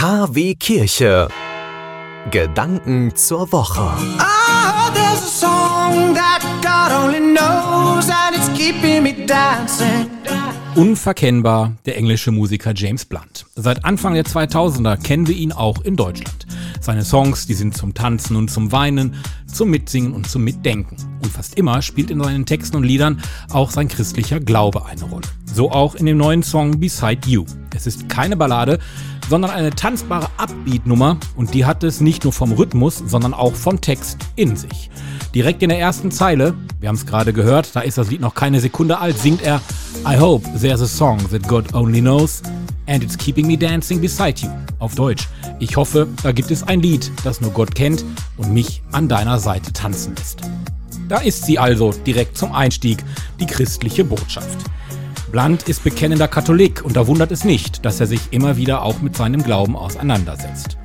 KW Kirche. Gedanken zur Woche. Oh, there's a song that God only knows and it's keeping me dancing. Unverkennbar der englische Musiker James Blunt. Seit Anfang der 2000er kennen wir ihn auch in Deutschland. Seine Songs, die sind zum Tanzen und zum Weinen, zum Mitsingen und zum Mitdenken. Und fast immer spielt in seinen Texten und Liedern auch sein christlicher Glaube eine Rolle. So auch in dem neuen Song Beside You. Es ist keine Ballade, sondern eine tanzbare Upbeat-Nummer und die hat es nicht nur vom Rhythmus, sondern auch vom Text in sich. Direkt in der ersten Zeile, wir haben es gerade gehört, da ist das Lied noch keine Sekunde alt, singt er I hope there's a song that God only knows and it's keeping me dancing beside you. Auf Deutsch. Ich hoffe, da gibt es ein Lied, das nur Gott kennt und mich an deiner Seite tanzen lässt. Da ist sie also direkt zum Einstieg, die christliche Botschaft. Blunt ist bekennender Katholik und da wundert es nicht, dass er sich immer wieder auch mit seinem Glauben auseinandersetzt.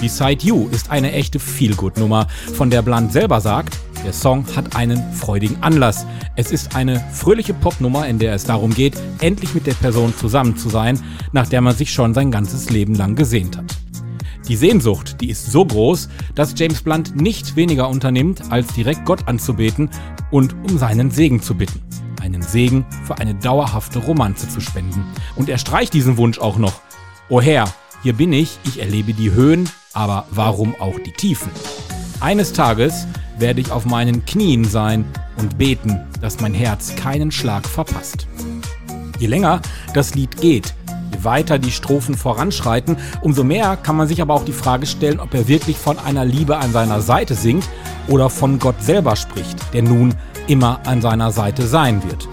Beside You ist eine echte Feelgood-Nummer, von der Blunt selber sagt, der Song hat einen freudigen Anlass. Es ist eine fröhliche Popnummer, in der es darum geht, endlich mit der Person zusammen zu sein, nach der man sich schon sein ganzes Leben lang gesehnt hat. Die Sehnsucht, die ist so groß, dass James Blunt nicht weniger unternimmt, als direkt Gott anzubeten und um seinen Segen zu bitten. Einen Segen für eine dauerhafte Romanze zu spenden. Und er streicht diesen Wunsch auch noch. O Herr, hier bin ich, ich erlebe die Höhen, aber warum auch die Tiefen? Eines Tages werde ich auf meinen Knien sein und beten, dass mein Herz keinen Schlag verpasst. Je länger das Lied geht, je weiter die Strophen voranschreiten, umso mehr kann man sich aber auch die Frage stellen, ob er wirklich von einer Liebe an seiner Seite singt oder von Gott selber spricht, der nun immer an seiner Seite sein wird.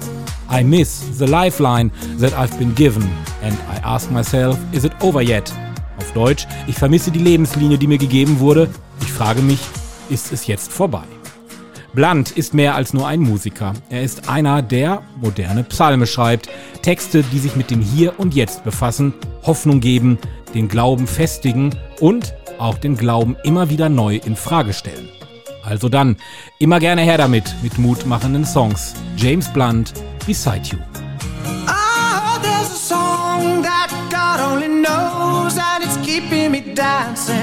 I miss the lifeline that I've been given and I ask myself, is it over yet? Auf Deutsch, ich vermisse die Lebenslinie, die mir gegeben wurde. Ich frage mich, ist es jetzt vorbei? Blunt ist mehr als nur ein Musiker. Er ist einer, der moderne Psalme schreibt. Texte, die sich mit dem Hier und Jetzt befassen, Hoffnung geben, den Glauben festigen und auch den Glauben immer wieder neu in Frage stellen. Also dann, immer gerne her damit, mit mutmachenden Songs. James Blunt, Beside You. Oh, there's a song that God only knows and it's keeping me dancing.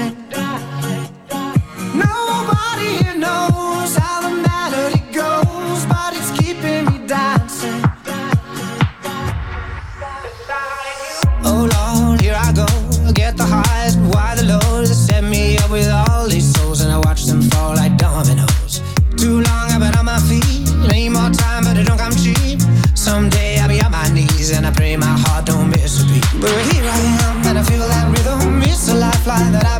la, la, la.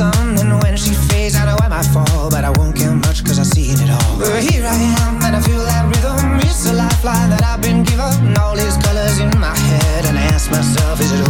sun And when she fades I know I might fall But I won't care much cause I've seen it all. But here I am and I feel that rhythm. It's a lifeline that I've been given. All these colors in my head And I ask myself is it